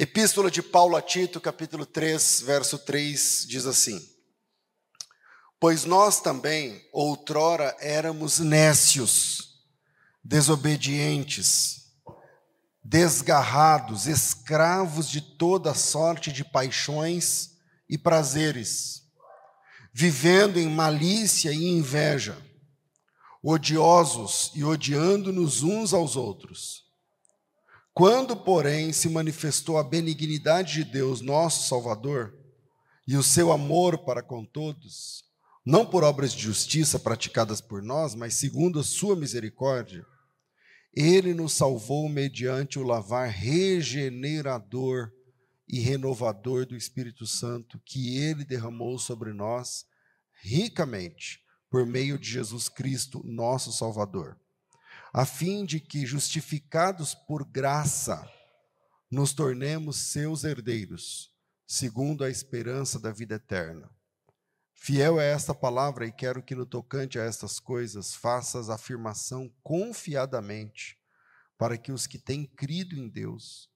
Epístola de Paulo a Tito, capítulo 3, verso 3, diz assim: Pois nós também, outrora, éramos nécios, desobedientes, desgarrados, escravos de toda sorte de paixões e prazeres, vivendo em malícia e inveja, odiosos e odiando-nos uns aos outros. Quando, porém, se manifestou a benignidade de Deus, nosso Salvador, e o seu amor para com todos, não por obras de justiça praticadas por nós, mas segundo a sua misericórdia, ele nos salvou mediante o lavar regenerador e renovador do Espírito Santo que ele derramou sobre nós ricamente por meio de Jesus Cristo, nosso Salvador a fim de que, justificados por graça, nos tornemos seus herdeiros, segundo a esperança da vida eterna. Fiel é esta palavra e quero que no tocante a estas coisas faças afirmação confiadamente, para que os que têm crido em Deus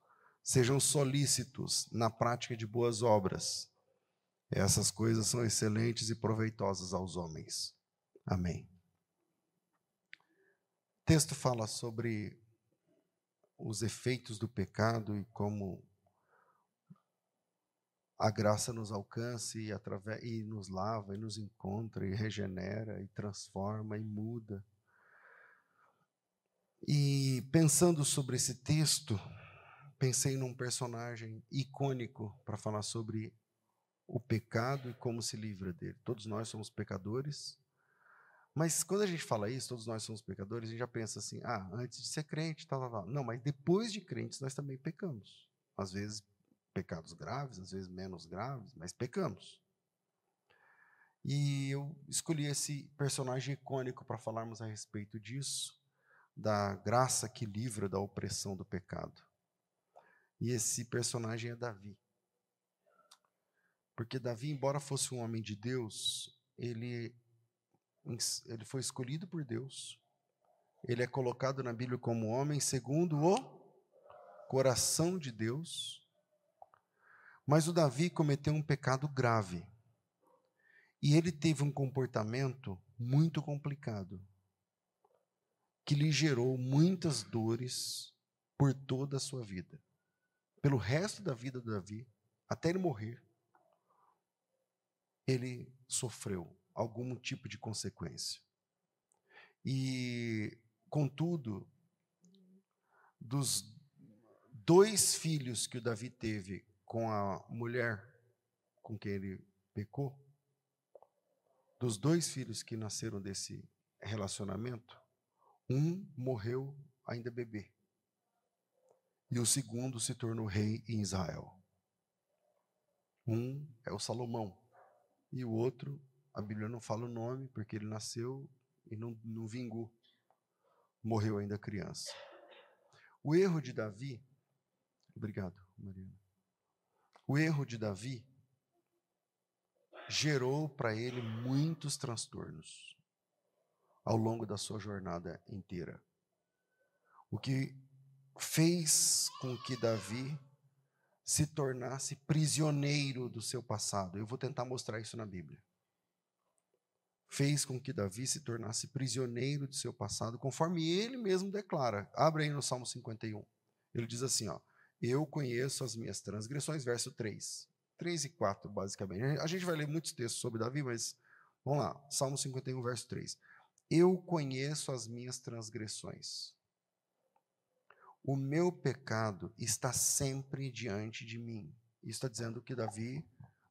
sejam solícitos na prática de boas obras. Essas coisas são excelentes e proveitosas aos homens. Amém. Texto fala sobre os efeitos do pecado e como a graça nos alcança e, através, e nos lava, e nos encontra, e regenera, e transforma, e muda. E pensando sobre esse texto, pensei num personagem icônico para falar sobre o pecado e como se livra dele. Todos nós somos pecadores, mas quando a gente fala isso, todos nós somos pecadores, a gente já pensa assim: ah, antes de ser crente, tal, tal, tal. Não, mas depois de crentes, nós também pecamos. Às vezes, pecados graves, às vezes menos graves, mas pecamos. E eu escolhi esse personagem icônico para falarmos a respeito disso, da graça que livra da opressão do pecado. E esse personagem é Davi. Porque Davi, embora fosse um homem de Deus, ele ele foi escolhido por Deus. Ele é colocado na Bíblia como homem segundo o coração de Deus. Mas o Davi cometeu um pecado grave. E ele teve um comportamento muito complicado, que lhe gerou muitas dores por toda a sua vida. Pelo resto da vida de Davi, até ele morrer, ele sofreu algum tipo de consequência. E, contudo, dos dois filhos que o Davi teve com a mulher com quem ele pecou, dos dois filhos que nasceram desse relacionamento, um morreu ainda bebê. E o segundo se tornou rei em Israel. Um é o Salomão e o outro a Bíblia não fala o nome, porque ele nasceu e não, não vingou. Morreu ainda criança. O erro de Davi. Obrigado, Mariana. O erro de Davi gerou para ele muitos transtornos ao longo da sua jornada inteira. O que fez com que Davi se tornasse prisioneiro do seu passado. Eu vou tentar mostrar isso na Bíblia fez com que Davi se tornasse prisioneiro de seu passado, conforme ele mesmo declara. Abre aí no Salmo 51. Ele diz assim, ó: Eu conheço as minhas transgressões, verso 3. 3 e 4, basicamente. A gente vai ler muitos textos sobre Davi, mas vamos lá. Salmo 51, verso 3. Eu conheço as minhas transgressões. O meu pecado está sempre diante de mim. Isso está dizendo que Davi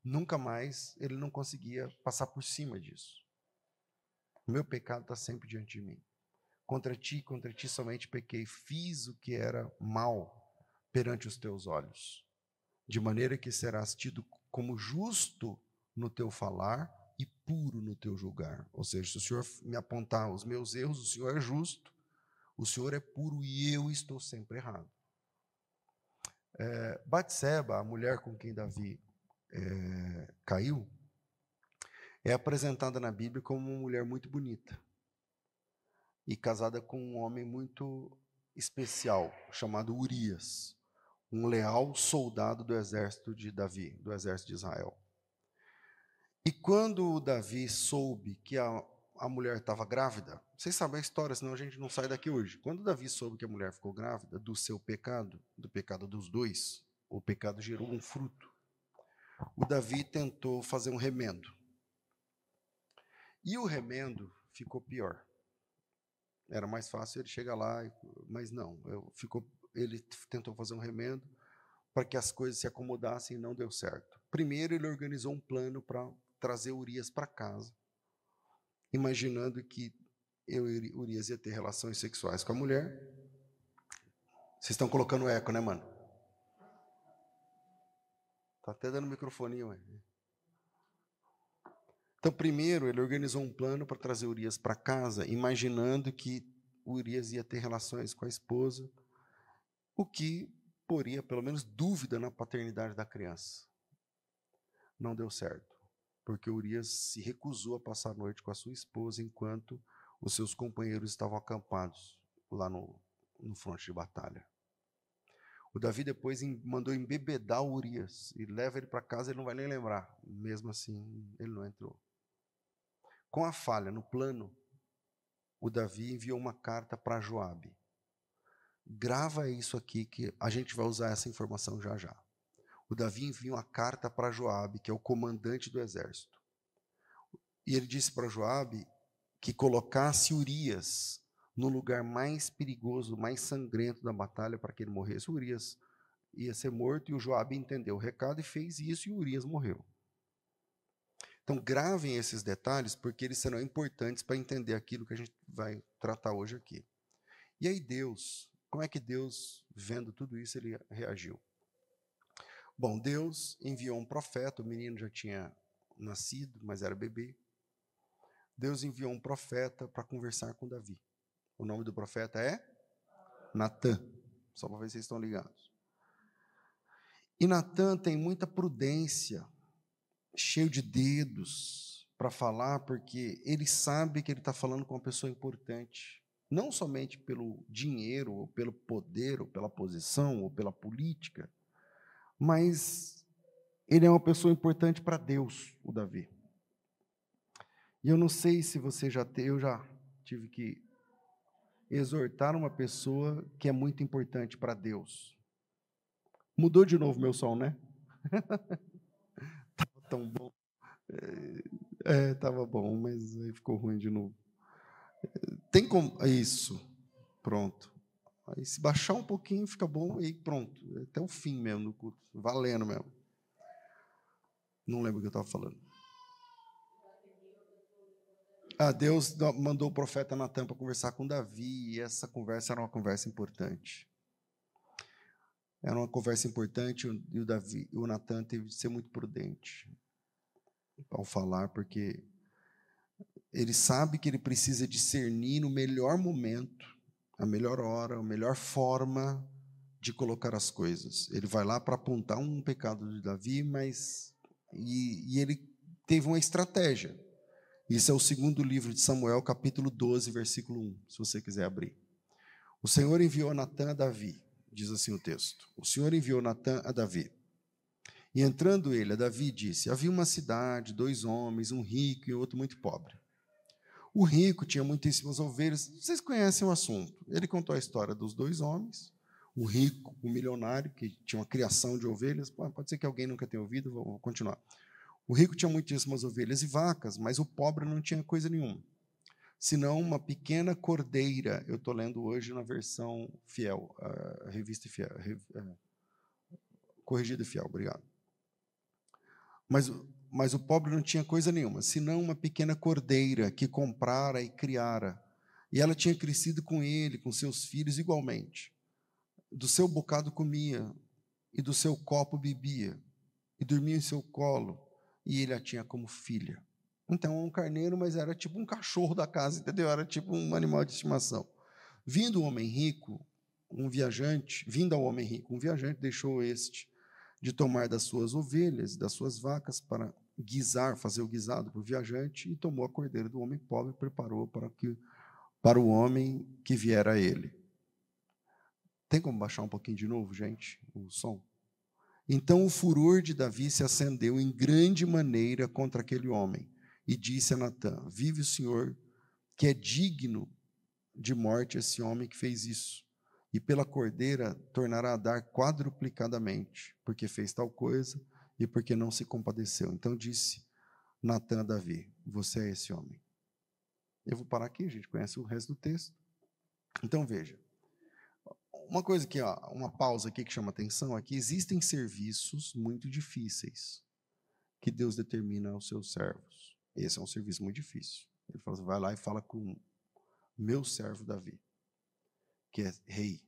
nunca mais ele não conseguia passar por cima disso. O meu pecado está sempre diante de mim. Contra ti, contra ti somente pequei, fiz o que era mal perante os teus olhos, de maneira que serás tido como justo no teu falar e puro no teu julgar. Ou seja, se o Senhor me apontar os meus erros, o Senhor é justo, o Senhor é puro e eu estou sempre errado. É, Batseba, a mulher com quem Davi é, caiu, é apresentada na Bíblia como uma mulher muito bonita e casada com um homem muito especial chamado Urias. um leal soldado do exército de Davi, do exército de Israel. E quando Davi soube que a, a mulher estava grávida, vocês sabem a história, senão a gente não sai daqui hoje. Quando Davi soube que a mulher ficou grávida do seu pecado, do pecado dos dois, o pecado gerou um fruto. O Davi tentou fazer um remendo. E o remendo ficou pior. Era mais fácil ele chegar lá, mas não. Ficou, ele tentou fazer um remendo para que as coisas se acomodassem e não deu certo. Primeiro, ele organizou um plano para trazer Urias para casa, imaginando que eu, Urias ia ter relações sexuais com a mulher. Vocês estão colocando eco, né, mano? Tá até dando microfone, ué. Então, primeiro, ele organizou um plano para trazer Urias para casa, imaginando que Urias ia ter relações com a esposa, o que poria, pelo menos, dúvida na paternidade da criança. Não deu certo, porque Urias se recusou a passar a noite com a sua esposa enquanto os seus companheiros estavam acampados lá no, no fronte de batalha. O Davi depois mandou embebedar o Urias e leva ele para casa, ele não vai nem lembrar. Mesmo assim, ele não entrou. Com a falha no plano, o Davi enviou uma carta para Joabe. Grava isso aqui que a gente vai usar essa informação já já. O Davi enviou uma carta para Joabe, que é o comandante do exército. E ele disse para Joabe que colocasse Urias no lugar mais perigoso, mais sangrento da batalha para que ele morresse. Urias ia ser morto e o Joabe entendeu o recado e fez isso e Urias morreu. Então, gravem esses detalhes, porque eles serão importantes para entender aquilo que a gente vai tratar hoje aqui. E aí, Deus, como é que Deus, vendo tudo isso, ele reagiu? Bom, Deus enviou um profeta, o menino já tinha nascido, mas era bebê. Deus enviou um profeta para conversar com Davi. O nome do profeta é Natã, só para ver se vocês estão ligados. E Natã tem muita prudência cheio de dedos para falar, porque ele sabe que ele está falando com uma pessoa importante. Não somente pelo dinheiro, ou pelo poder, ou pela posição, ou pela política, mas ele é uma pessoa importante para Deus, o Davi. E eu não sei se você já teve, eu já tive que exortar uma pessoa que é muito importante para Deus. Mudou de novo meu som, né? tão bom. É, tava bom, mas aí ficou ruim de novo. Tem como. É isso. Pronto. Aí se baixar um pouquinho, fica bom e pronto. Até o fim mesmo do culto. Valendo mesmo. Não lembro o que eu estava falando. Ah, Deus mandou o profeta Natan para conversar com Davi, e essa conversa era uma conversa importante. Era uma conversa importante e o Davi, o Natan teve de ser muito prudente ao falar, porque ele sabe que ele precisa discernir no melhor momento, a melhor hora, a melhor forma de colocar as coisas. Ele vai lá para apontar um pecado de Davi, mas e, e ele teve uma estratégia. Isso é o segundo livro de Samuel, capítulo 12, versículo 1, se você quiser abrir. O Senhor enviou Natan a Davi, diz assim o texto. O Senhor enviou Natan a Davi. E entrando ele a Davi, disse: Havia uma cidade, dois homens, um rico e outro muito pobre. O rico tinha muitíssimas ovelhas. Vocês conhecem o assunto. Ele contou a história dos dois homens, o rico, o milionário, que tinha uma criação de ovelhas. Pode ser que alguém nunca tenha ouvido, vou continuar. O rico tinha muitíssimas ovelhas e vacas, mas o pobre não tinha coisa nenhuma, senão uma pequena cordeira. Eu estou lendo hoje na versão fiel, a revista fiel, a, corrigida fiel, obrigado. Mas, mas o pobre não tinha coisa nenhuma, senão uma pequena cordeira que comprara e criara. E ela tinha crescido com ele, com seus filhos igualmente. Do seu bocado comia, e do seu copo bebia, e dormia em seu colo, e ele a tinha como filha. Então, um carneiro, mas era tipo um cachorro da casa, entendeu? Era tipo um animal de estimação. Vindo o homem rico, um viajante, vindo ao homem rico, um viajante deixou este de tomar das suas ovelhas, das suas vacas, para guisar, fazer o guisado para o viajante, e tomou a cordeira do homem pobre e preparou para, que, para o homem que viera a ele. Tem como baixar um pouquinho de novo, gente, o som? Então o furor de Davi se acendeu em grande maneira contra aquele homem e disse a Natã: Vive o Senhor, que é digno de morte esse homem que fez isso, e pela cordeira tornará a dar quadruplicadamente, porque fez tal coisa e porque não se compadeceu. Então disse Natã a Davi: Você é esse homem. Eu vou parar aqui, a gente conhece o resto do texto. Então veja. Uma coisa que, ó, uma pausa aqui que chama atenção é que existem serviços muito difíceis que Deus determina aos seus servos. Esse é um serviço muito difícil. Ele fala assim, vai lá e fala com meu servo Davi, que é rei,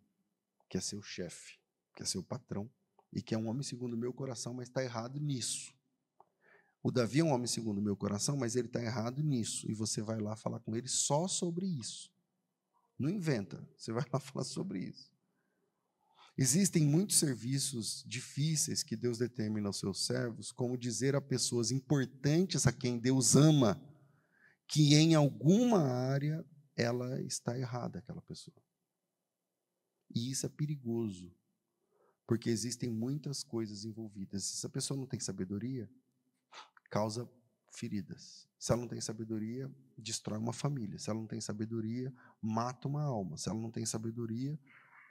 que é seu chefe, que é seu patrão, e que é um homem segundo o meu coração, mas está errado nisso. O Davi é um homem segundo o meu coração, mas ele está errado nisso. E você vai lá falar com ele só sobre isso. Não inventa, você vai lá falar sobre isso. Existem muitos serviços difíceis que Deus determina aos seus servos, como dizer a pessoas importantes a quem Deus ama que em alguma área ela está errada, aquela pessoa. E isso é perigoso, porque existem muitas coisas envolvidas. Se essa pessoa não tem sabedoria, causa feridas. Se ela não tem sabedoria, destrói uma família. Se ela não tem sabedoria, mata uma alma. Se ela não tem sabedoria,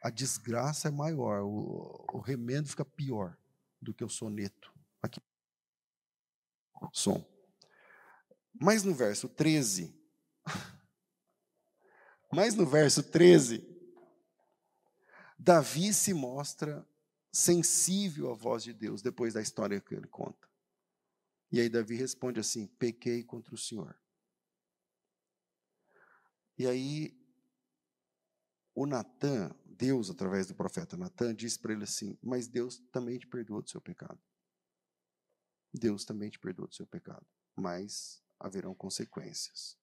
a desgraça é maior, o, o remendo fica pior do que o soneto. Aqui. Som. Mas no verso 13, mas no verso 13, Davi se mostra sensível à voz de Deus depois da história que ele conta. E aí Davi responde assim: pequei contra o Senhor. E aí o Natan, Deus, através do profeta Natan, diz para ele assim: Mas Deus também te perdoa do seu pecado. Deus também te perdoa do seu pecado. Mas haverão consequências.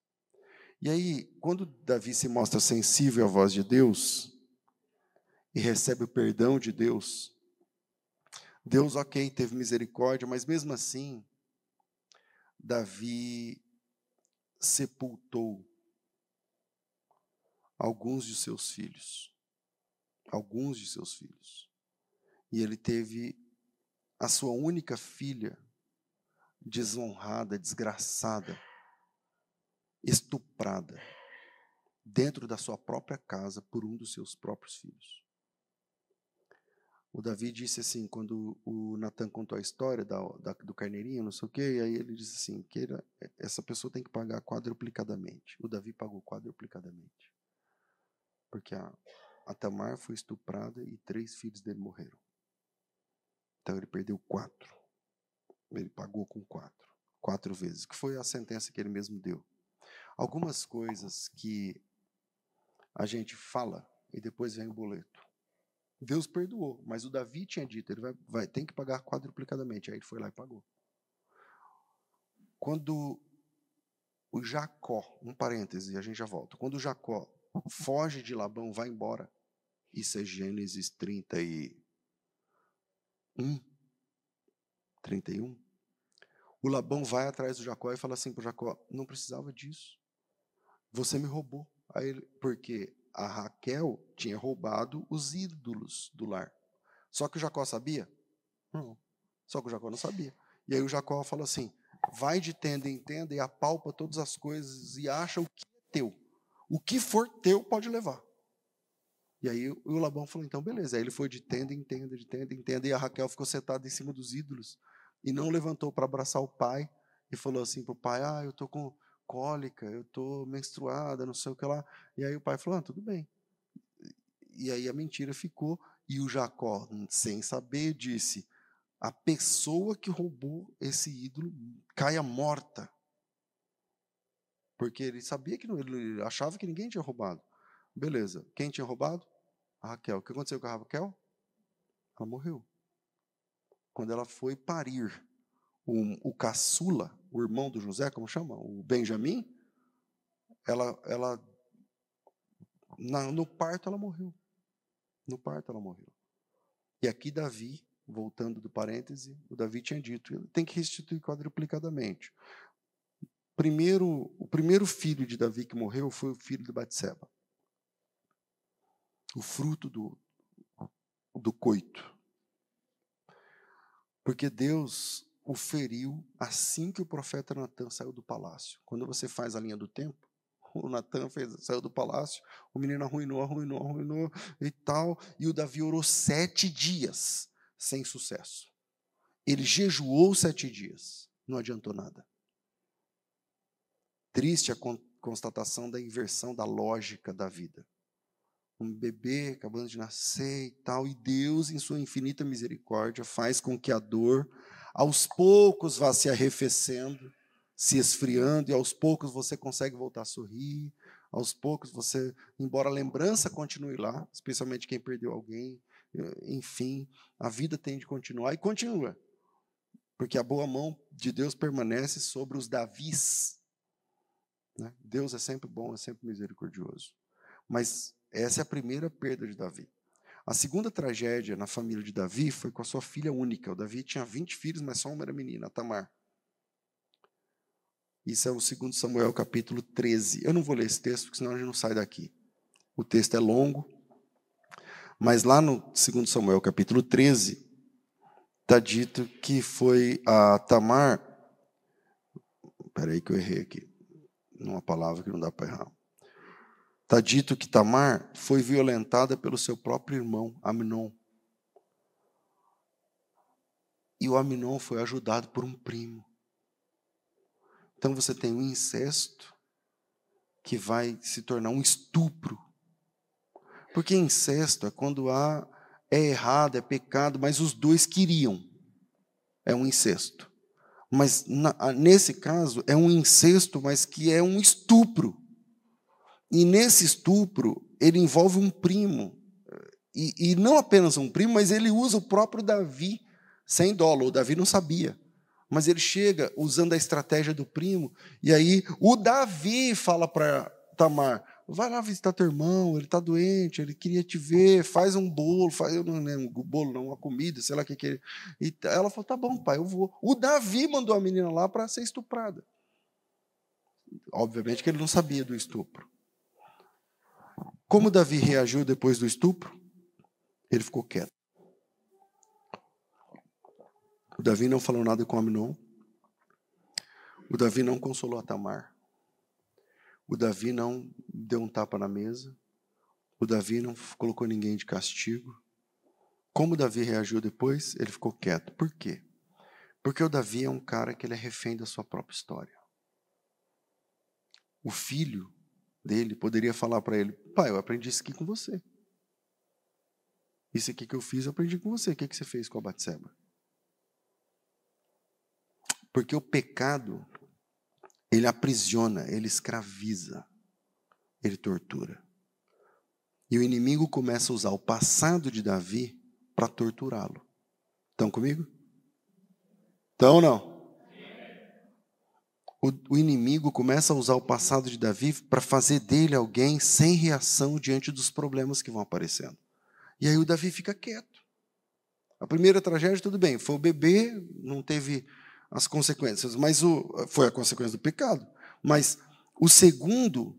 E aí, quando Davi se mostra sensível à voz de Deus e recebe o perdão de Deus, Deus, ok, teve misericórdia, mas mesmo assim, Davi sepultou alguns de seus filhos. Alguns de seus filhos. E ele teve a sua única filha desonrada, desgraçada, estuprada, dentro da sua própria casa por um dos seus próprios filhos. O Davi disse assim, quando o Natan contou a história da, da, do carneirinho, não sei o quê, e aí ele disse assim, que ele, essa pessoa tem que pagar quadruplicadamente. O Davi pagou quadruplicadamente. Porque a, a Tamar foi estuprada e três filhos dele morreram. Então ele perdeu quatro. Ele pagou com quatro. Quatro vezes. Que foi a sentença que ele mesmo deu. Algumas coisas que a gente fala e depois vem o boleto. Deus perdoou, mas o Davi tinha dito, ele vai, vai tem que pagar quadruplicadamente. Aí ele foi lá e pagou. Quando o Jacó, um parêntese, a gente já volta. Quando o Jacó foge de Labão, vai embora. Isso é Gênesis 31. 31. O Labão vai atrás do Jacó e fala assim para Jacó: não precisava disso. Você me roubou. Ele, porque a Raquel tinha roubado os ídolos do lar. Só que o Jacó sabia? Não. Só que o Jacó não sabia. E aí o Jacó fala assim: vai de tenda em tenda e apalpa todas as coisas e acha o que é teu. O que for teu, pode levar. E aí o Labão falou, então beleza. Aí ele foi de tenda em tenda, de tenda em tenda, e a Raquel ficou sentada em cima dos ídolos. E não levantou para abraçar o pai. E falou assim para o pai, ah, eu estou com cólica, eu estou menstruada, não sei o que lá. E aí o pai falou, ah, tudo bem. E aí a mentira ficou. E o Jacó, sem saber, disse, a pessoa que roubou esse ídolo caia morta. Porque ele sabia que não, ele achava que ninguém tinha roubado. Beleza. Quem tinha roubado? A Raquel. O que aconteceu com a Raquel? Ela morreu. Quando ela foi parir o, o caçula, o irmão do José, como chama? O Benjamim, ela, ela na, no parto ela morreu. No parto ela morreu. E aqui Davi, voltando do parêntese, o Davi tinha dito, ele tem que restituir quadruplicadamente primeiro, o primeiro filho de Davi que morreu foi o filho de Batseba. O fruto do, do coito. Porque Deus o feriu assim que o profeta Natan saiu do palácio. Quando você faz a linha do tempo, o Natan saiu do palácio, o menino arruinou, arruinou, arruinou e tal, e o Davi orou sete dias sem sucesso. Ele jejuou sete dias, não adiantou nada. Triste a constatação da inversão da lógica da vida. Um bebê acabando de nascer e tal, e Deus, em sua infinita misericórdia, faz com que a dor aos poucos vá se arrefecendo, se esfriando, e aos poucos você consegue voltar a sorrir, aos poucos você, embora a lembrança continue lá, especialmente quem perdeu alguém, enfim, a vida tem de continuar e continua. Porque a boa mão de Deus permanece sobre os Davis. Né? Deus é sempre bom, é sempre misericordioso. Mas essa é a primeira perda de Davi. A segunda tragédia na família de Davi foi com a sua filha única. O Davi tinha 20 filhos, mas só uma era menina, Tamar. Isso é o 2 Samuel capítulo 13. Eu não vou ler esse texto, porque senão a gente não sai daqui. O texto é longo. Mas lá no 2 Samuel capítulo 13, está dito que foi a Tamar. Espera aí que eu errei aqui. Numa palavra que não dá para errar. Está dito que Tamar foi violentada pelo seu próprio irmão, Aminon. E o Aminon foi ajudado por um primo. Então você tem um incesto que vai se tornar um estupro. Porque incesto é quando há é errado, é pecado, mas os dois queriam. É um incesto. Mas na, nesse caso é um incesto, mas que é um estupro. E nesse estupro, ele envolve um primo. E, e, não apenas um primo, mas ele usa o próprio Davi sem dolo. O Davi não sabia. Mas ele chega usando a estratégia do primo. E aí o Davi fala para Tamar: vai lá visitar teu irmão, ele está doente, ele queria te ver, faz um bolo, faz eu não lembro, um bolo, não, uma comida, sei lá o que que ele. E ela falou: tá bom, pai, eu vou. O Davi mandou a menina lá para ser estuprada. Obviamente que ele não sabia do estupro. Como Davi reagiu depois do estupro? Ele ficou quieto. O Davi não falou nada com Aminon. O Davi não consolou a Tamar. O Davi não deu um tapa na mesa. O Davi não colocou ninguém de castigo. Como o Davi reagiu depois? Ele ficou quieto. Por quê? Porque o Davi é um cara que ele é refém da sua própria história. O filho dele poderia falar para ele: Pai, eu aprendi isso aqui com você. Isso aqui que eu fiz, eu aprendi com você. O que, que você fez com a Batseba? Porque o pecado, ele aprisiona, ele escraviza, ele tortura. E o inimigo começa a usar o passado de Davi para torturá-lo. Estão comigo? Estão ou não? o, o inimigo começa a usar o passado de Davi para fazer dele alguém sem reação diante dos problemas que vão aparecendo. E aí o Davi fica quieto. A primeira tragédia, tudo bem, foi o bebê, não teve as consequências, mas o, foi a consequência do pecado. Mas o segundo,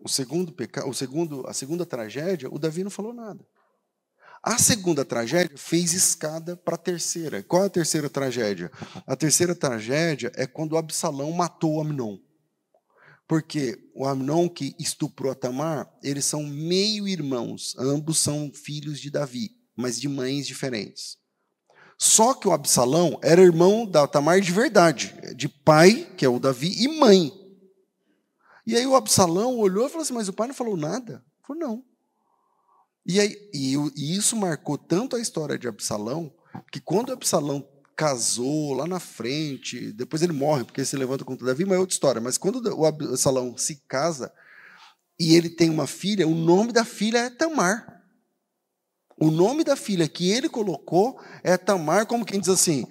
o segundo pecado, o segundo, a segunda tragédia, o Davi não falou nada. A segunda tragédia fez escada para a terceira. Qual é a terceira tragédia? A terceira tragédia é quando Absalão matou Amnon. Porque o Amnon que estuprou Tamar, eles são meio-irmãos, ambos são filhos de Davi, mas de mães diferentes. Só que o Absalão era irmão da Tamar de verdade, de pai, que é o Davi, e mãe. E aí o Absalão olhou e falou assim: Mas o pai não falou nada? Ele falou: Não. E, aí, e, e isso marcou tanto a história de Absalão, que quando Absalão casou lá na frente, depois ele morre, porque ele se levanta contra Davi, mas é outra história. Mas quando o Absalão se casa e ele tem uma filha, o nome da filha é Tamar. O nome da filha que ele colocou é Tamar, como quem diz assim,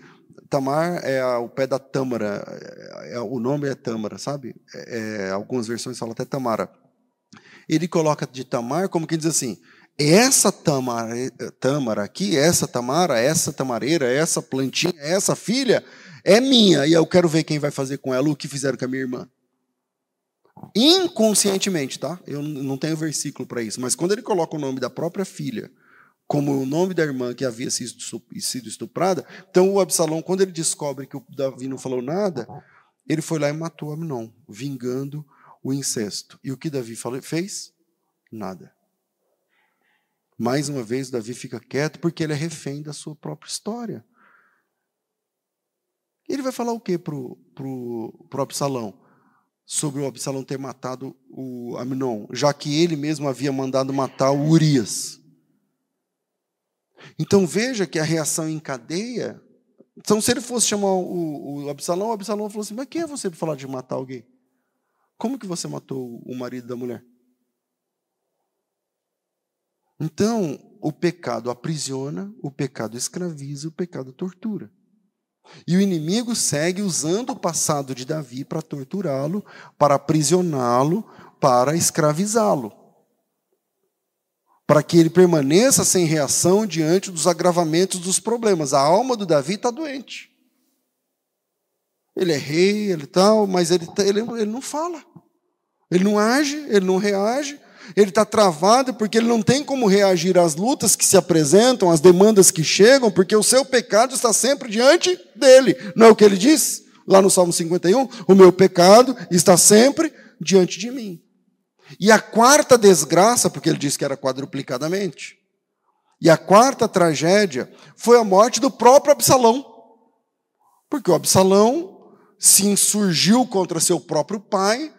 Tamar é o pé da Tâmara, é, é, o nome é Tâmara, sabe? É, é, algumas versões falam até Tamara. Ele coloca de Tamar como quem diz assim, essa tâmara aqui, essa tamara, essa tamareira, essa plantinha, essa filha é minha e eu quero ver quem vai fazer com ela o que fizeram com a minha irmã. Inconscientemente, tá? Eu não tenho versículo para isso, mas quando ele coloca o nome da própria filha como o nome da irmã que havia sido estuprada. Então, o Absalão, quando ele descobre que o Davi não falou nada, ele foi lá e matou Amnon, vingando o incesto. E o que Davi fez? Nada. Mais uma vez, Davi fica quieto porque ele é refém da sua própria história. Ele vai falar o que para o Absalão? Sobre o Absalão ter matado o Amnon, já que ele mesmo havia mandado matar o Urias. Então veja que a reação em cadeia. Então, se ele fosse chamar o, o Absalão, o Absalão falou assim: Mas quem é você para falar de matar alguém? Como que você matou o marido da mulher? Então, o pecado aprisiona, o pecado escraviza, o pecado tortura. E o inimigo segue usando o passado de Davi para torturá-lo, para aprisioná-lo, para escravizá-lo. Para que ele permaneça sem reação diante dos agravamentos dos problemas. A alma do Davi está doente. Ele é rei, ele tal, mas ele, tá, ele, ele não fala. Ele não age, ele não reage, ele está travado porque ele não tem como reagir às lutas que se apresentam, às demandas que chegam, porque o seu pecado está sempre diante dele. Não é o que ele diz lá no Salmo 51? O meu pecado está sempre diante de mim. E a quarta desgraça, porque ele disse que era quadruplicadamente, e a quarta tragédia foi a morte do próprio Absalão. Porque o Absalão se insurgiu contra seu próprio pai,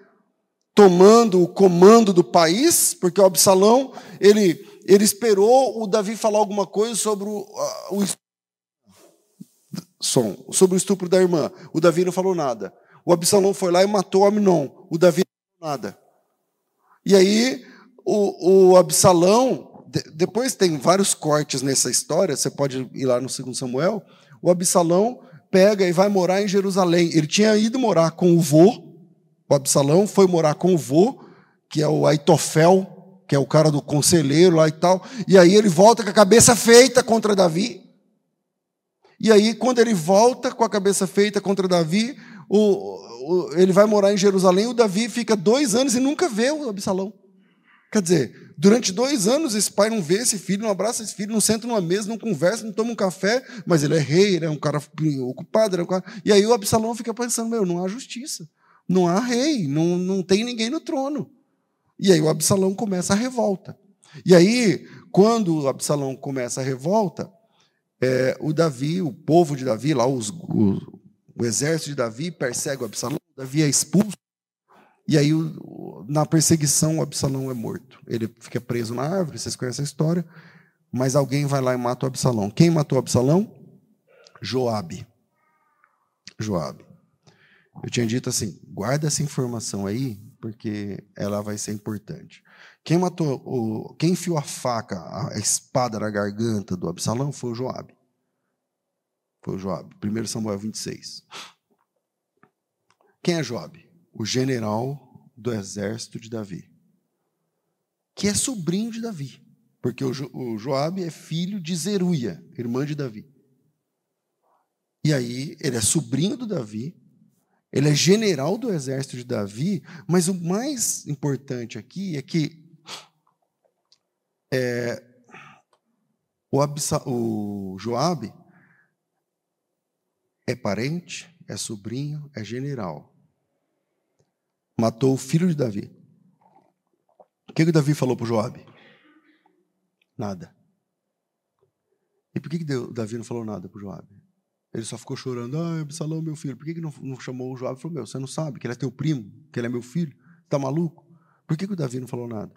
tomando o comando do país, porque o Absalão, ele, ele esperou o Davi falar alguma coisa sobre o, o som, sobre o estupro da irmã. O Davi não falou nada. O Absalão foi lá e matou Aminon. O Davi não falou nada. E aí o, o Absalão, de, depois tem vários cortes nessa história, você pode ir lá no 2 Samuel, o Absalão pega e vai morar em Jerusalém. Ele tinha ido morar com o vô, o Absalão foi morar com o vô, que é o Aitofel, que é o cara do conselheiro lá e tal. E aí ele volta com a cabeça feita contra Davi. E aí, quando ele volta com a cabeça feita contra Davi, o, o, ele vai morar em Jerusalém. O Davi fica dois anos e nunca vê o Absalão. Quer dizer, durante dois anos esse pai não vê esse filho, não abraça esse filho, não senta numa mesa, não conversa, não toma um café, mas ele é rei, ele é um cara ocupado. É um cara... E aí o Absalão fica pensando: meu, não há justiça. Não há rei, não, não tem ninguém no trono. E aí o Absalão começa a revolta. E aí, quando o Absalão começa a revolta, é, o Davi, o povo de Davi, lá os, o, o, exército de Davi persegue o Absalão, Davi é expulso. E aí, na perseguição, o Absalão é morto. Ele fica preso na árvore, vocês conhecem a história. Mas alguém vai lá e mata o Absalão. Quem matou o Absalão? Joabe. Joabe. Eu tinha dito assim: guarda essa informação aí, porque ela vai ser importante. Quem matou, o, quem enfiou a faca, a espada na garganta do Absalão foi o Joabe. Foi o Joabe. 1 Samuel 26. Quem é Joabe? O general do exército de Davi. Que é sobrinho de Davi. Porque o, jo, o Joabe é filho de Zeruia, irmã de Davi. E aí, ele é sobrinho do Davi, ele é general do exército de Davi, mas o mais importante aqui é que é, o, o Joabe é parente, é sobrinho, é general. Matou o filho de Davi. O que, que Davi falou para Joabe? Nada. E por que, que Davi não falou nada para Joabe? Ele só ficou chorando. Ah, Absalão, meu filho. Por que, que não, não chamou o Joab? Ele falou, meu, você não sabe que ele é teu primo, que ele é meu filho? Está maluco? Por que, que o Davi não falou nada?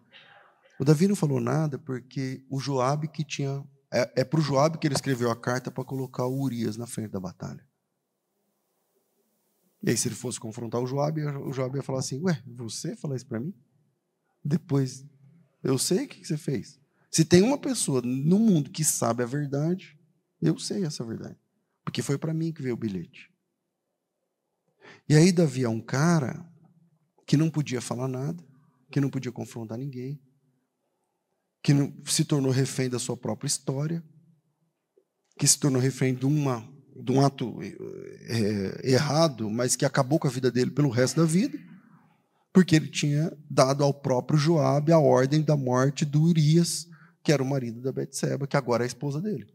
O Davi não falou nada porque o Joabe que tinha... É, é para o Joabe que ele escreveu a carta para colocar o Urias na frente da batalha. E aí, se ele fosse confrontar o Joabe, o Joabe ia falar assim, ué, você falar isso para mim? Depois, eu sei o que você fez. Se tem uma pessoa no mundo que sabe a verdade, eu sei essa verdade. Porque foi para mim que veio o bilhete. E aí Davi é um cara que não podia falar nada, que não podia confrontar ninguém, que se tornou refém da sua própria história, que se tornou refém de, uma, de um ato é, errado, mas que acabou com a vida dele pelo resto da vida, porque ele tinha dado ao próprio Joabe a ordem da morte do Urias, que era o marido da Betseba, que agora é a esposa dele.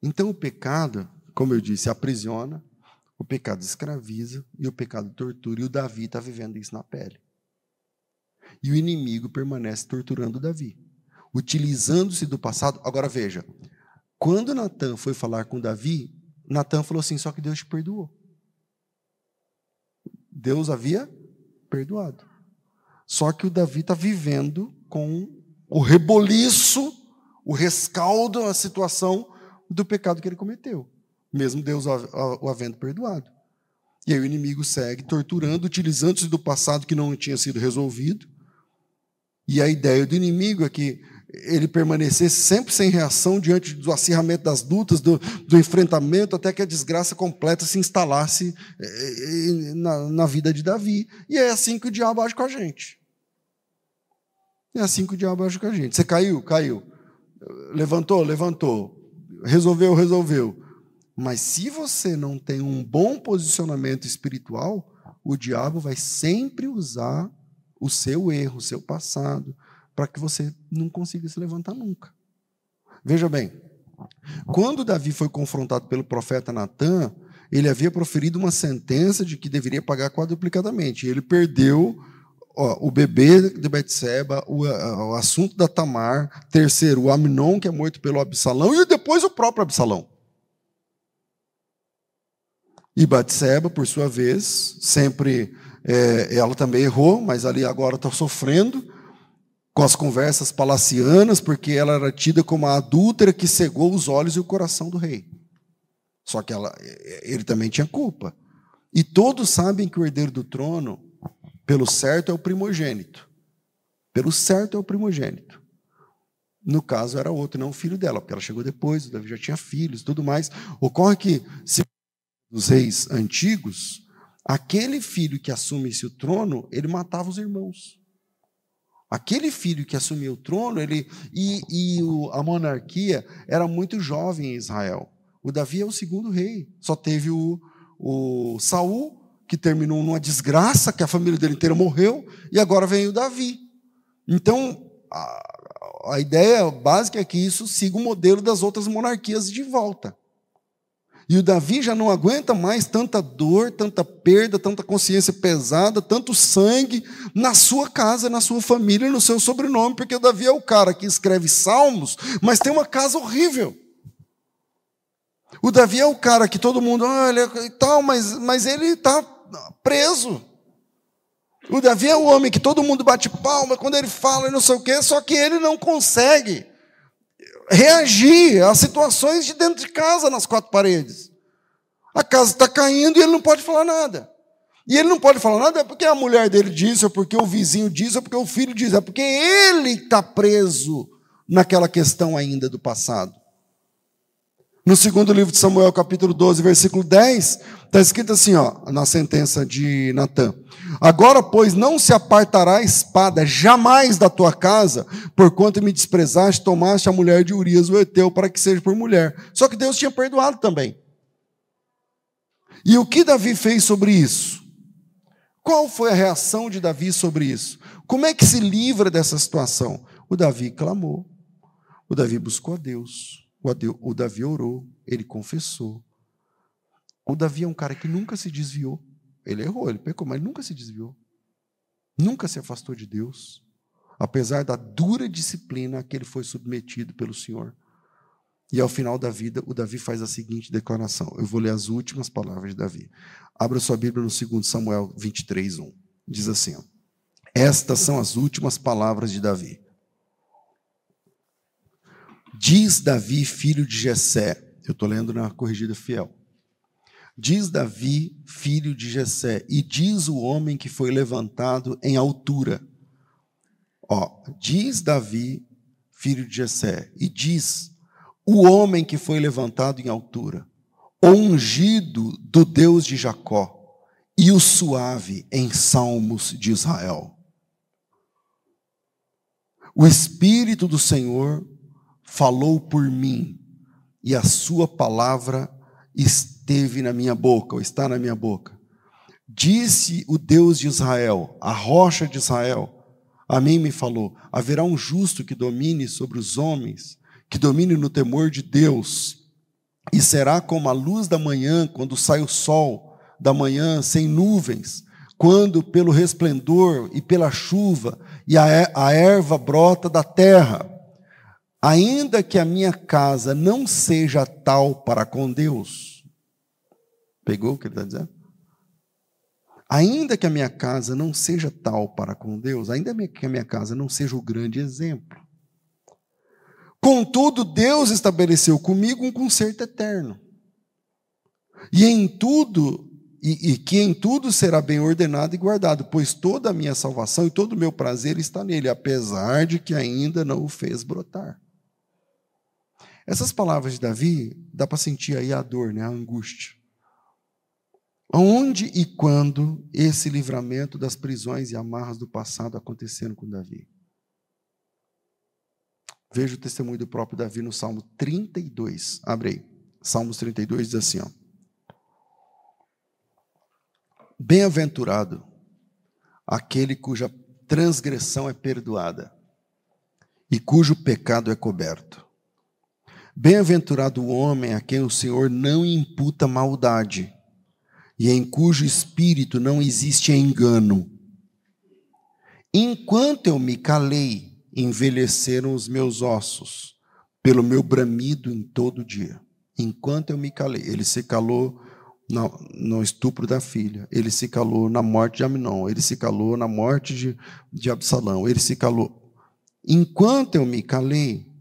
Então o pecado, como eu disse, aprisiona, o pecado escraviza e o pecado tortura, e o Davi está vivendo isso na pele. E o inimigo permanece torturando Davi, utilizando-se do passado. Agora veja, quando Natan foi falar com Davi, Natan falou assim: só que Deus te perdoou. Deus havia perdoado. Só que o Davi está vivendo com o reboliço, o rescaldo, a situação do pecado que ele cometeu, mesmo Deus o havendo perdoado. E aí o inimigo segue torturando, utilizando-se do passado que não tinha sido resolvido. E a ideia do inimigo é que ele permanecesse sempre sem reação diante do acirramento das lutas, do, do enfrentamento, até que a desgraça completa se instalasse eh, eh, na, na vida de Davi. E é assim que o diabo age com a gente. É assim que o diabo age com a gente. Você caiu? Caiu. Levantou? Levantou. Resolveu? Resolveu. Mas se você não tem um bom posicionamento espiritual, o diabo vai sempre usar o seu erro, o seu passado, para que você não consiga se levantar nunca. Veja bem, quando Davi foi confrontado pelo profeta Natan, ele havia proferido uma sentença de que deveria pagar quadruplicadamente. Ele perdeu ó, o bebê de Betseba, o, o, assunto da Tamar, terceiro, o que é morto pelo Absalão, e depois o próprio Absalão. E Batseba, por sua vez, sempre é, ela também errou, mas ali agora está sofrendo com as conversas palacianas, porque ela era tida como a adúltera que cegou os olhos e o coração do rei. Só que ela, ele também tinha culpa. E todos sabem que o herdeiro do trono, pelo certo, é o primogênito. Pelo certo é o primogênito. No caso, era outro, não o filho dela, porque ela chegou depois, o Davi já tinha filhos tudo mais. Ocorre que, se os reis antigos, aquele filho que assumisse o trono, ele matava os irmãos. Aquele filho que assumiu o trono, ele e, e o, a monarquia era muito jovem em Israel. O Davi é o segundo rei. Só teve o, o Saul, que terminou numa desgraça, que a família dele inteira morreu, e agora vem o Davi. Então, a, a ideia básica é que isso siga o modelo das outras monarquias de volta. E o Davi já não aguenta mais tanta dor, tanta perda, tanta consciência pesada, tanto sangue na sua casa, na sua família, no seu sobrenome, porque o Davi é o cara que escreve salmos, mas tem uma casa horrível. O Davi é o cara que todo mundo olha e tal, mas, mas ele está preso. O Davi é o homem que todo mundo bate palma quando ele fala e não sei o quê, só que ele não consegue reagir às situações de dentro de casa, nas quatro paredes. A casa está caindo e ele não pode falar nada. E ele não pode falar nada é porque a mulher dele disse, ou porque o vizinho disse, ou porque o filho disse, é porque ele está preso naquela questão ainda do passado. No segundo livro de Samuel, capítulo 12, versículo 10, está escrito assim, ó, na sentença de Natã: Agora, pois, não se apartará a espada jamais da tua casa, porquanto me desprezaste, tomaste a mulher de Urias, o Eteu, para que seja por mulher. Só que Deus tinha perdoado também. E o que Davi fez sobre isso? Qual foi a reação de Davi sobre isso? Como é que se livra dessa situação? O Davi clamou, o Davi buscou a Deus. O Davi orou, ele confessou. O Davi é um cara que nunca se desviou. Ele errou, ele pecou, mas nunca se desviou. Nunca se afastou de Deus. Apesar da dura disciplina a que ele foi submetido pelo Senhor. E ao final da vida, o Davi faz a seguinte declaração. Eu vou ler as últimas palavras de Davi. Abra sua Bíblia no 2 Samuel 23, 1. Diz assim: ó, Estas são as últimas palavras de Davi. Diz Davi, filho de Jessé, eu estou lendo na corrigida fiel. Diz Davi, filho de Jessé, e diz o homem que foi levantado em altura. Ó, diz Davi, filho de Jessé, e diz o homem que foi levantado em altura, ungido do Deus de Jacó, e o suave em salmos de Israel. O Espírito do Senhor falou por mim, e a sua palavra esteve na minha boca, ou está na minha boca. Disse o Deus de Israel, a rocha de Israel, A mim me falou: haverá um justo que domine sobre os homens, que domine no temor de Deus, e será como a luz da manhã, quando sai o sol da manhã sem nuvens, quando pelo resplendor e pela chuva e a erva brota da terra. Ainda que a minha casa não seja tal para com Deus. Pegou o que ele está dizendo? Ainda que a minha casa não seja tal para com Deus, ainda que a minha casa não seja o grande exemplo. Contudo, Deus estabeleceu comigo um concerto eterno. E em tudo, e, e, que em tudo será bem ordenado e guardado, pois toda a minha salvação e todo o meu prazer está nele, apesar de que ainda não o fez brotar. Essas palavras de Davi, dá para sentir aí a dor, né, a angústia. Onde e quando esse livramento das prisões e amarras do passado aconteceram com Davi? Veja o testemunho do próprio Davi no Salmo 32. Abre aí. Salmos 32 diz assim: ó. Bem-aventurado aquele cuja transgressão é perdoada e cujo pecado é coberto. Bem-aventurado o homem a quem o Senhor não imputa maldade e em cujo espírito não existe engano. Enquanto eu me calei, envelheceram os meus ossos, pelo meu bramido em todo dia. Enquanto eu me calei, ele se calou no, estupro da filha, ele se calou na morte de Aminon, ele se calou na morte de, de Absalão, ele se calou. Enquanto eu me calei,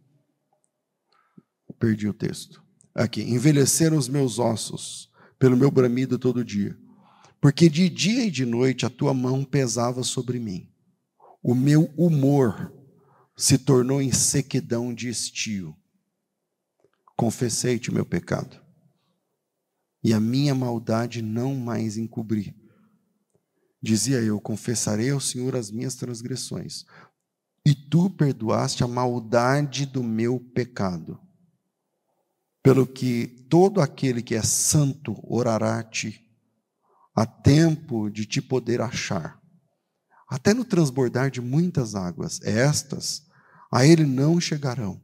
perdi o texto. Aqui, envelheceram os meus ossos, pelo meu bramido todo dia. Porque de dia e de noite a tua mão pesava sobre mim. O meu humor se tornou em sequidão de estio. Confessei-te o meu pecado. E a minha maldade não mais encobri. Dizia eu: Confessarei ao Senhor as minhas transgressões. E tu perdoaste a maldade do meu pecado pelo que todo aquele que é santo orará a ti, a tempo de te poder achar. Até no transbordar de muitas águas, estas a ele não chegarão.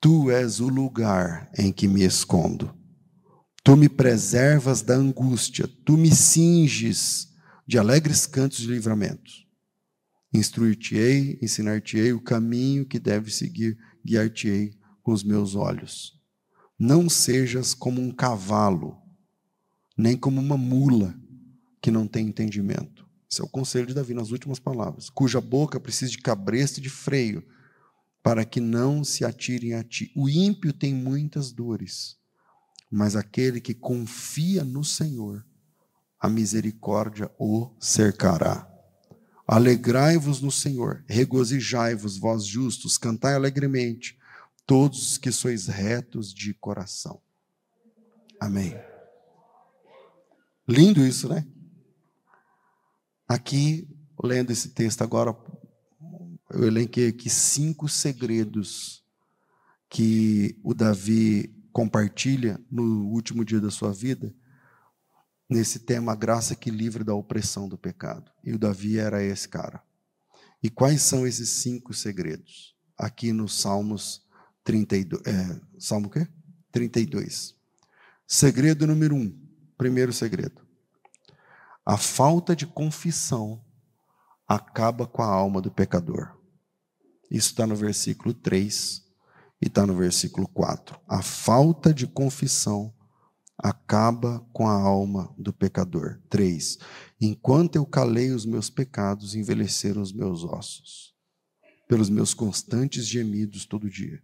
Tu és o lugar em que me escondo. Tu me preservas da angústia, tu me cinges de alegres cantos de livramento. Instruir-te-ei, ensinar-te-ei o caminho que deve seguir, guiar-te-ei com os meus olhos. Não sejas como um cavalo, nem como uma mula que não tem entendimento. Esse é o conselho de Davi nas últimas palavras. Cuja boca precisa de cabresto e de freio, para que não se atirem a ti. O ímpio tem muitas dores, mas aquele que confia no Senhor, a misericórdia o cercará. Alegrai-vos no Senhor, regozijai-vos, vós justos, cantai alegremente todos que sois retos de coração. Amém. Lindo isso, né? Aqui, lendo esse texto agora, eu elenquei aqui cinco segredos que o Davi compartilha no último dia da sua vida, nesse tema, a graça que livra da opressão do pecado. E o Davi era esse cara. E quais são esses cinco segredos? Aqui nos Salmos 32, é, Salmo quê? 32. Segredo número um. Primeiro segredo. A falta de confissão acaba com a alma do pecador. Isso está no versículo 3 e está no versículo 4. A falta de confissão acaba com a alma do pecador. 3. Enquanto eu calei os meus pecados, envelheceram os meus ossos, pelos meus constantes gemidos todo dia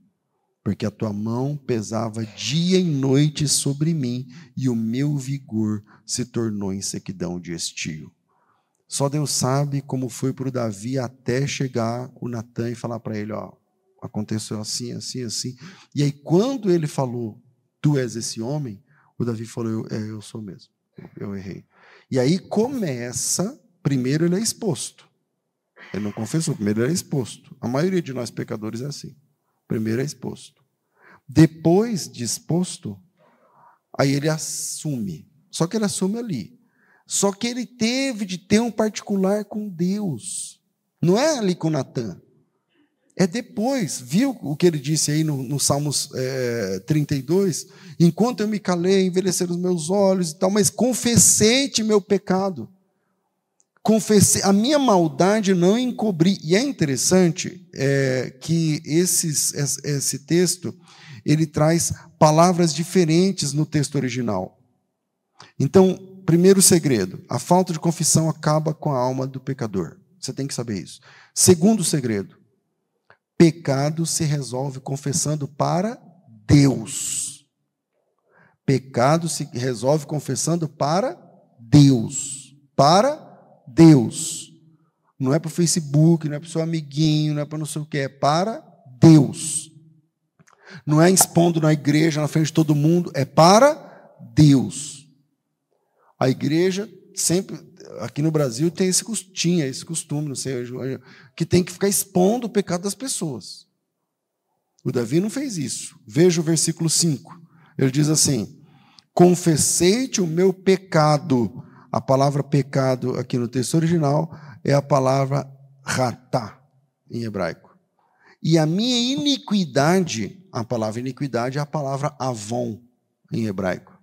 porque a tua mão pesava dia e noite sobre mim, e o meu vigor se tornou em sequidão de estio. Só Deus sabe como foi para o Davi até chegar o Natan e falar para ele: ó, aconteceu assim, assim, assim. E aí, quando ele falou, tu és esse homem, o Davi falou: eu, é, eu sou mesmo, eu, errei. E aí começa, primeiro ele é exposto. Ele não confessou, primeiro ele é exposto. A maioria de nós pecadores é assim. Primeiro é exposto. Depois de exposto, aí ele assume. Só que ele assume ali. Só que ele teve de ter um particular com Deus. Não é ali com Natan. É depois. Viu o que ele disse aí no, no Salmos é, 32? Enquanto eu me calei, envelheceram os meus olhos e tal, mas confessei-te meu pecado. Confessei, a minha maldade não encobri. E é interessante é, que esses, esse texto ele traz palavras diferentes no texto original. Então, primeiro segredo: a falta de confissão acaba com a alma do pecador. Você tem que saber isso. Segundo segredo: pecado se resolve confessando para Deus. Pecado se resolve confessando para Deus. Para Deus. Não é para o Facebook, não é para o seu amiguinho, não é para não sei o que, é para Deus. Não é expondo na igreja, na frente de todo mundo, é para Deus. A igreja sempre, aqui no Brasil, tem esse, tinha esse costume, não sei, que tem que ficar expondo o pecado das pessoas. O Davi não fez isso. Veja o versículo 5. Ele diz assim: Confessei-te o meu pecado a palavra pecado aqui no texto original é a palavra ratá, em hebraico. E a minha iniquidade, a palavra iniquidade é a palavra avon, em hebraico.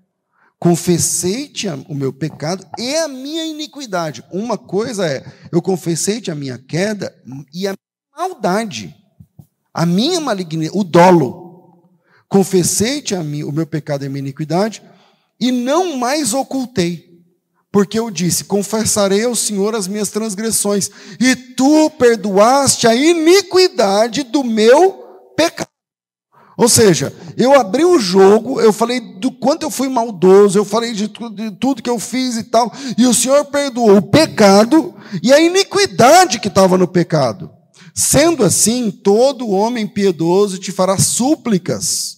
Confessei-te o meu pecado e a minha iniquidade. Uma coisa é, eu confessei-te a minha queda e a maldade, a minha malignidade, o dolo. Confessei-te o meu pecado e a minha iniquidade e não mais ocultei. Porque eu disse: Confessarei ao Senhor as minhas transgressões, e tu perdoaste a iniquidade do meu pecado. Ou seja, eu abri o jogo, eu falei do quanto eu fui maldoso, eu falei de, de tudo que eu fiz e tal, e o Senhor perdoou o pecado e a iniquidade que estava no pecado. Sendo assim, todo homem piedoso te fará súplicas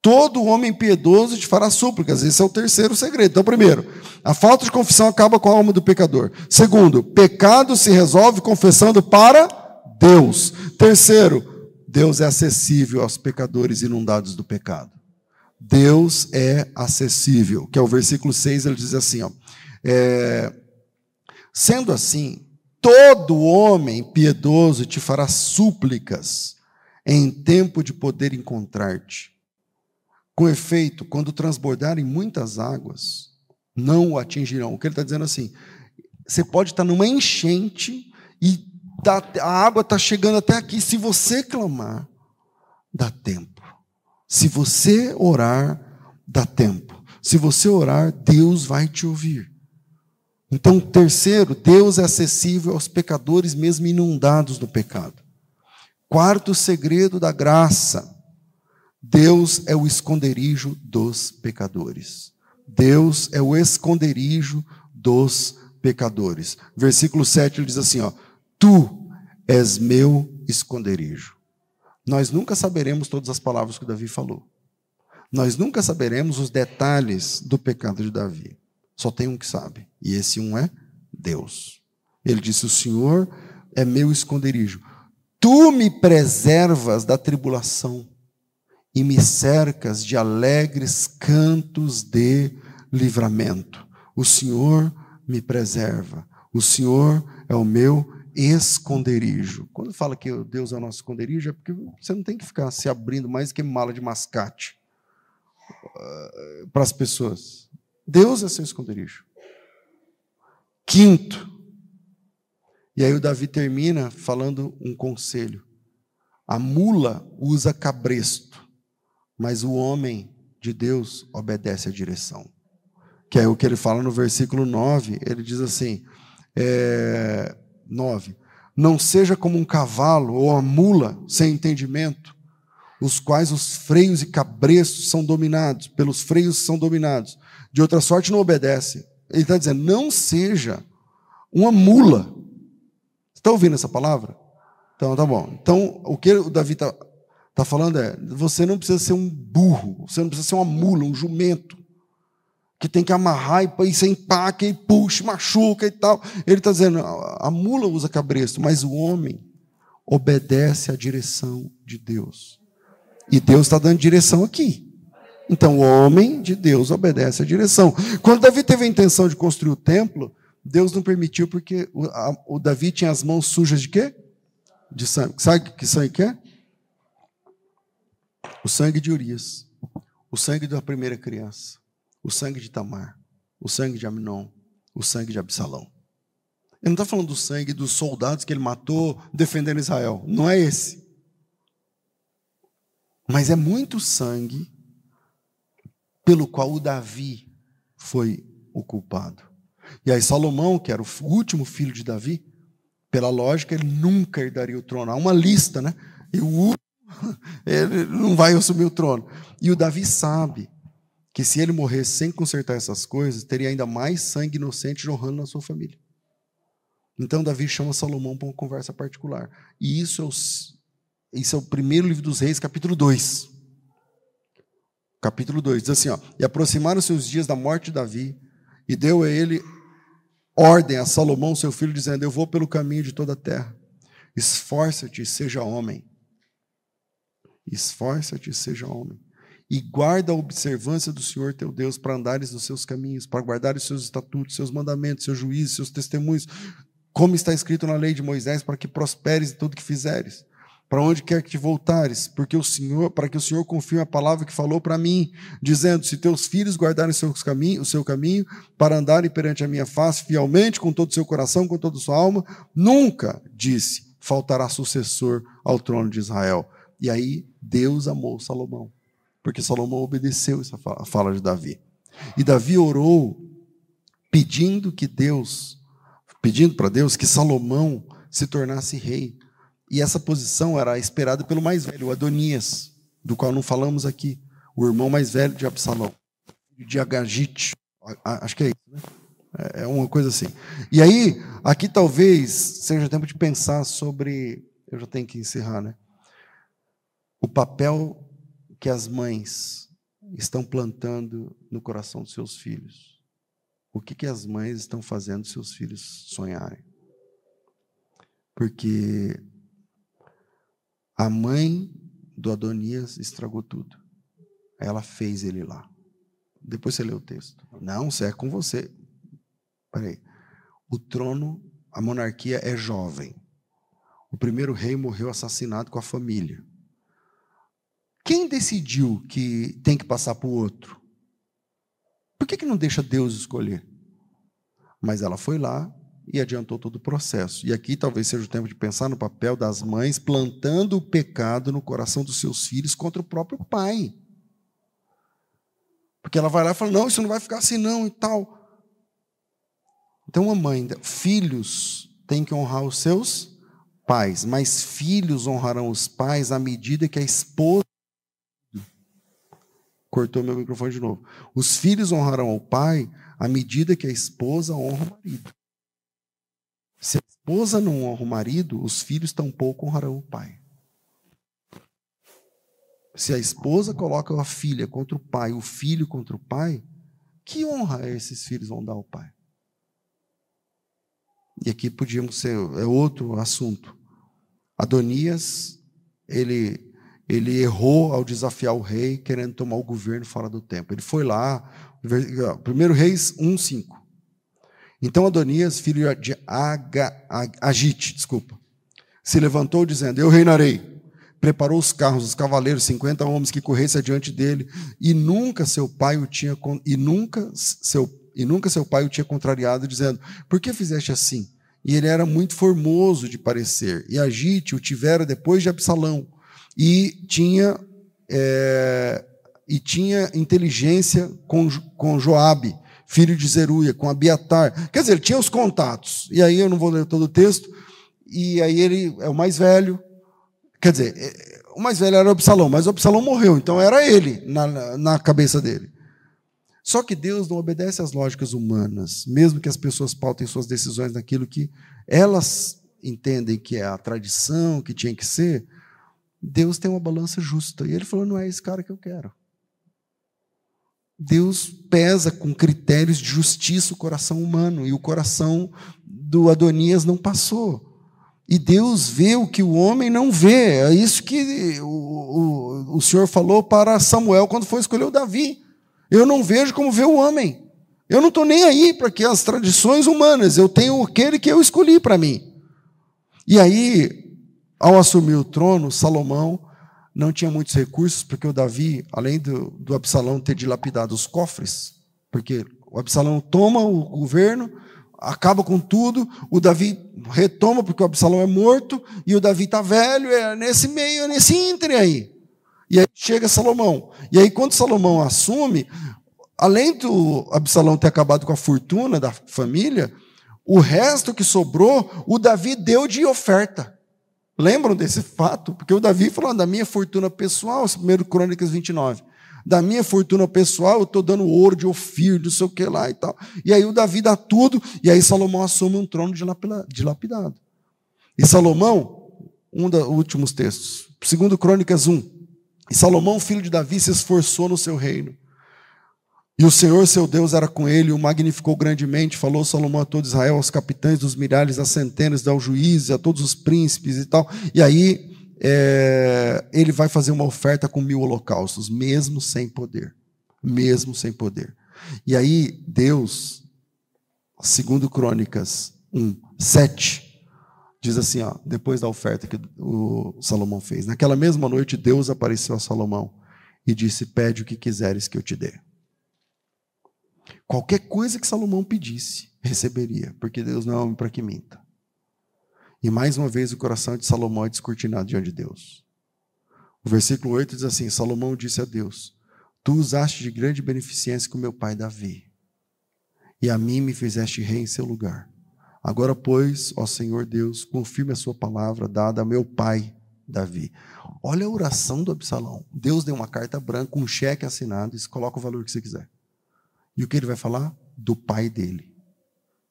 Todo homem piedoso te fará súplicas. Esse é o terceiro segredo. Então, primeiro, a falta de confissão acaba com a alma do pecador. Segundo, pecado se resolve confessando para Deus. Terceiro, Deus é acessível aos pecadores inundados do pecado. Deus é acessível, que é o versículo 6, ele diz assim: ó, é, sendo assim, todo homem piedoso te fará súplicas em tempo de poder encontrar-te. Com efeito, quando transbordarem muitas águas, não o atingirão. O que ele está dizendo assim? Você pode estar numa enchente e a água está chegando até aqui. Se você clamar, dá tempo. Se você orar, dá tempo. Se você orar, Deus vai te ouvir. Então, terceiro, Deus é acessível aos pecadores mesmo inundados do pecado. Quarto segredo da graça Deus é o esconderijo dos pecadores. Deus é o esconderijo dos pecadores. Versículo 7 ele diz assim: ó, Tu és meu esconderijo. Nós nunca saberemos todas as palavras que Davi falou. Nós nunca saberemos os detalhes do pecado de Davi. Só tem um que sabe, e esse um é Deus. Ele disse: O Senhor é meu esconderijo. Tu me preservas da tribulação e me cercas de alegres cantos de livramento. O Senhor me preserva, o Senhor é o meu esconderijo. Quando fala que Deus é o nosso esconderijo, é porque você não tem que ficar se abrindo mais que mala de mascate uh, para as pessoas. Deus é seu esconderijo. Quinto, e aí o Davi termina falando um conselho. A mula usa cabresto, mas o homem de Deus obedece à direção. Que é o que ele fala no versículo 9, ele diz assim: é, 9: Não seja como um cavalo ou a mula sem entendimento, os quais os freios e cabrestos são dominados, pelos freios são dominados. De outra sorte, não obedece. Ele está dizendo: não seja uma mula. Está ouvindo essa palavra? Então, tá bom. Então, o que o Davi está Está falando é, você não precisa ser um burro, você não precisa ser uma mula, um jumento, que tem que amarrar e, você empaca e puxa, machuca e tal. Ele está dizendo, a mula usa cabresto, mas o homem obedece à direção de Deus. E Deus está dando direção aqui. Então, o homem de Deus obedece à direção. Quando Davi teve a intenção de construir o templo, Deus não permitiu porque o, a, o Davi tinha as mãos sujas de quê? De sangue. Sabe que sangue que é? O sangue de Urias. O sangue da primeira criança. O sangue de Tamar. O sangue de Aminon. O sangue de Absalão. Ele não está falando do sangue dos soldados que ele matou defendendo Israel. Não é esse. Mas é muito sangue pelo qual o Davi foi o culpado. E aí Salomão, que era o último filho de Davi, pela lógica, ele nunca herdaria o trono. Há uma lista, né? E o ele não vai assumir o trono. E o Davi sabe que se ele morresse sem consertar essas coisas, teria ainda mais sangue inocente jorrando na sua família. Então Davi chama Salomão para uma conversa particular. E isso é o, isso é o primeiro livro dos reis, capítulo 2. Capítulo 2, diz assim, ó, e aproximaram-se os dias da morte de Davi, e deu a ele ordem a Salomão, seu filho, dizendo: Eu vou pelo caminho de toda a terra. Esforça-te e seja homem. Esforça-te e seja homem. E guarda a observância do Senhor teu Deus para andares nos seus caminhos, para guardar os seus estatutos, seus mandamentos, seus juízes, seus testemunhos, como está escrito na lei de Moisés, para que prosperes em tudo que fizeres para onde quer que te voltares, porque o Senhor, para que o Senhor confirme a palavra que falou para mim, dizendo: se teus filhos guardarem seus caminho, o seu caminho, para andarem perante a minha face fielmente, com todo o seu coração, com toda a sua alma, nunca, disse, faltará sucessor ao trono de Israel. E aí Deus amou Salomão, porque Salomão obedeceu essa fala de Davi. E Davi orou pedindo que Deus, pedindo para Deus que Salomão se tornasse rei e essa posição era esperada pelo mais velho, Adonias, do qual não falamos aqui, o irmão mais velho de Absalão, de Agagite. Acho que é isso, né? É, é uma coisa assim. E aí, aqui talvez seja tempo de pensar sobre. Eu já tenho que encerrar, né? O papel que as mães estão plantando no coração dos seus filhos. O que, que as mães estão fazendo seus filhos sonharem? Porque a mãe do Adonias estragou tudo. Ela fez ele lá. Depois você lê o texto. Não, você é com você. Peraí. O trono, a monarquia é jovem. O primeiro rei morreu assassinado com a família. Quem decidiu que tem que passar para o outro? Por que, que não deixa Deus escolher? Mas ela foi lá, e adiantou todo o processo. E aqui talvez seja o tempo de pensar no papel das mães plantando o pecado no coração dos seus filhos contra o próprio pai. Porque ela vai lá e fala: não, isso não vai ficar assim, não, e tal. Então, uma mãe, filhos têm que honrar os seus pais, mas filhos honrarão os pais à medida que a esposa. Cortou meu microfone de novo. Os filhos honrarão o pai à medida que a esposa honra o marido. Se a esposa não honra o marido, os filhos tampouco honrarão o pai. Se a esposa coloca a filha contra o pai, o filho contra o pai, que honra esses filhos vão dar ao pai? E aqui podíamos ser é outro assunto. Adonias, ele ele errou ao desafiar o rei, querendo tomar o governo fora do tempo. Ele foi lá, 1 Reis 1:5. Então Adonias, filho de Agite, desculpa, se levantou dizendo: Eu reinarei. Preparou os carros, os cavaleiros, 50 homens que corressem adiante dele, e nunca seu pai o tinha e nunca seu e nunca seu pai o tinha contrariado, dizendo: Por que fizeste assim? E ele era muito formoso de parecer. E Agite o tivera depois de Absalão, e tinha é, e tinha inteligência com, com Joabe, filho de Zeruia, com Abiatar. Quer dizer, ele tinha os contatos. E aí eu não vou ler todo o texto. E aí ele é o mais velho. Quer dizer, é, o mais velho era Absalão, mas Absalão morreu, então era ele na, na cabeça dele. Só que Deus não obedece às lógicas humanas, mesmo que as pessoas pautem suas decisões naquilo que elas entendem que é a tradição, que tinha que ser. Deus tem uma balança justa. E ele falou: não é esse cara que eu quero. Deus pesa com critérios de justiça o coração humano, e o coração do Adonias não passou. E Deus vê o que o homem não vê. É isso que o, o, o Senhor falou para Samuel quando foi escolher o Davi. Eu não vejo como vê o homem. Eu não estou nem aí para que as tradições humanas, eu tenho aquele que eu escolhi para mim. E aí, ao assumir o trono, Salomão não tinha muitos recursos, porque o Davi, além do, do Absalão ter dilapidado os cofres, porque o Absalão toma o governo, acaba com tudo, o Davi retoma porque o Absalão é morto e o Davi está velho, é nesse meio, é nesse íntere aí. E aí chega Salomão. E aí, quando Salomão assume, além do Absalão ter acabado com a fortuna da família, o resto que sobrou, o Davi deu de oferta. Lembram desse fato? Porque o Davi falou da minha fortuna pessoal, 1 Crônicas 29 da minha fortuna pessoal, eu estou dando ouro de Ofir, não sei o que lá e tal. E aí o Davi dá tudo, e aí Salomão assume um trono dilapidado. E Salomão, um dos últimos textos, segundo Crônicas 1, e Salomão, filho de Davi, se esforçou no seu reino. E o Senhor, seu Deus, era com ele, o magnificou grandemente. Falou Salomão a todo Israel, aos capitães dos milhares, às centenas, aos juízes, a todos os príncipes e tal. E aí é, ele vai fazer uma oferta com mil holocaustos, mesmo sem poder. Mesmo sem poder. E aí, Deus, segundo Crônicas 1, 7, diz assim, ó, depois da oferta que o Salomão fez. Naquela mesma noite, Deus apareceu a Salomão e disse: Pede o que quiseres que eu te dê. Qualquer coisa que Salomão pedisse, receberia, porque Deus não é homem para que minta. E mais uma vez o coração de Salomão é descortinado diante de Deus. O versículo 8 diz assim: Salomão disse a Deus: Tu usaste de grande beneficência com meu pai Davi, e a mim me fizeste rei em seu lugar. Agora, pois, ó Senhor Deus, confirme a sua palavra dada a meu pai Davi. Olha a oração do Absalão. Deus deu uma carta branca, um cheque assinado, e coloca o valor que você quiser. E o que ele vai falar? Do pai dele.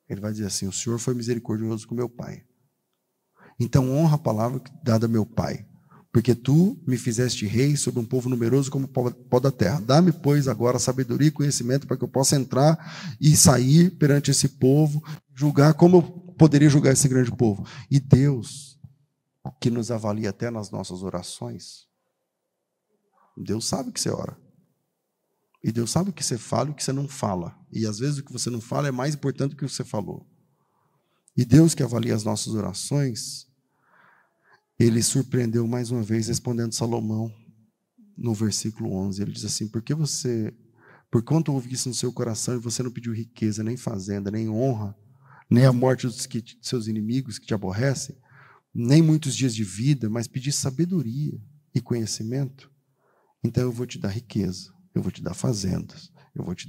Ele vai dizer assim: O Senhor foi misericordioso com meu pai. Então honra a palavra dada a meu pai, porque tu me fizeste rei sobre um povo numeroso como o pó da terra. Dá-me, pois, agora sabedoria e conhecimento para que eu possa entrar e sair perante esse povo, julgar como eu poderia julgar esse grande povo. E Deus, que nos avalia até nas nossas orações, Deus sabe que você ora. E Deus sabe o que você fala e o que você não fala. E às vezes o que você não fala é mais importante do que o que você falou. E Deus que avalia as nossas orações, ele surpreendeu mais uma vez respondendo Salomão no versículo 11. Ele diz assim: Por que você, por quanto houve isso no seu coração e você não pediu riqueza, nem fazenda, nem honra, nem a morte dos que, seus inimigos que te aborrecem, nem muitos dias de vida, mas pedir sabedoria e conhecimento? Então eu vou te dar riqueza, eu vou te dar fazendas, eu vou te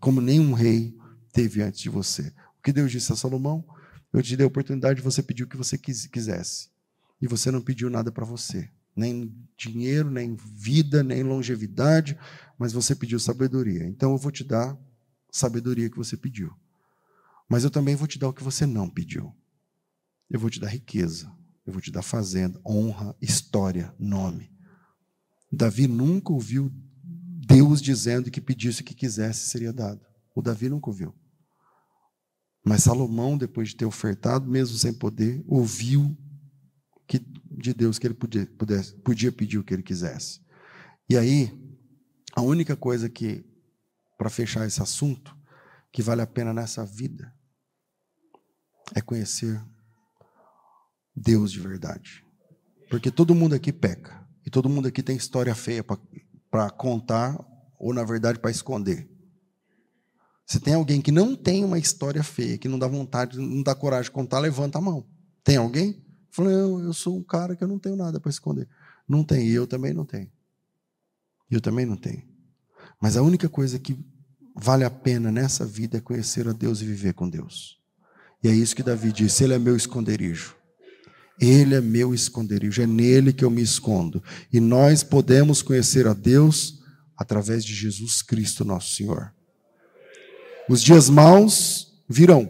como nenhum rei teve antes de você. O que Deus disse a Salomão? Eu te dei a oportunidade de você pedir o que você quisesse e você não pediu nada para você. Nem dinheiro, nem vida, nem longevidade, mas você pediu sabedoria. Então eu vou te dar sabedoria que você pediu. Mas eu também vou te dar o que você não pediu. Eu vou te dar riqueza, eu vou te dar fazenda, honra, história, nome. Davi nunca ouviu Deus dizendo que pedisse o que quisesse seria dado. O Davi nunca ouviu. Mas Salomão, depois de ter ofertado, mesmo sem poder, ouviu que, de Deus que ele podia, pudesse, podia pedir o que ele quisesse. E aí, a única coisa que, para fechar esse assunto, que vale a pena nessa vida, é conhecer Deus de verdade. Porque todo mundo aqui peca. E todo mundo aqui tem história feia para contar, ou na verdade para esconder. Se tem alguém que não tem uma história feia, que não dá vontade, não dá coragem de contar, levanta a mão. Tem alguém? Falei, eu, eu sou um cara que eu não tenho nada para esconder. Não tem, e eu também não tenho. Eu também não tenho. Mas a única coisa que vale a pena nessa vida é conhecer a Deus e viver com Deus. E é isso que Davi disse: Ele é meu esconderijo. Ele é meu esconderijo, é nele que eu me escondo. E nós podemos conhecer a Deus através de Jesus Cristo, nosso Senhor. Os dias maus virão.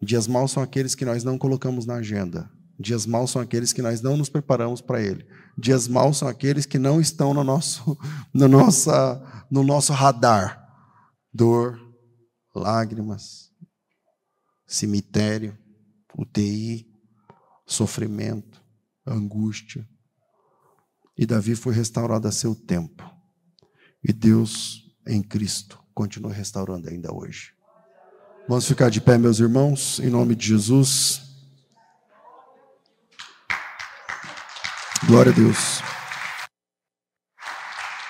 Dias maus são aqueles que nós não colocamos na agenda. Dias maus são aqueles que nós não nos preparamos para ele. Dias maus são aqueles que não estão no nosso, no nossa, no nosso radar. Dor, lágrimas, cemitério, UTI, sofrimento, angústia. E Davi foi restaurado a seu tempo. E Deus, em Cristo, continua restaurando ainda hoje. Vamos ficar de pé, meus irmãos, em nome de Jesus. Glória a Deus.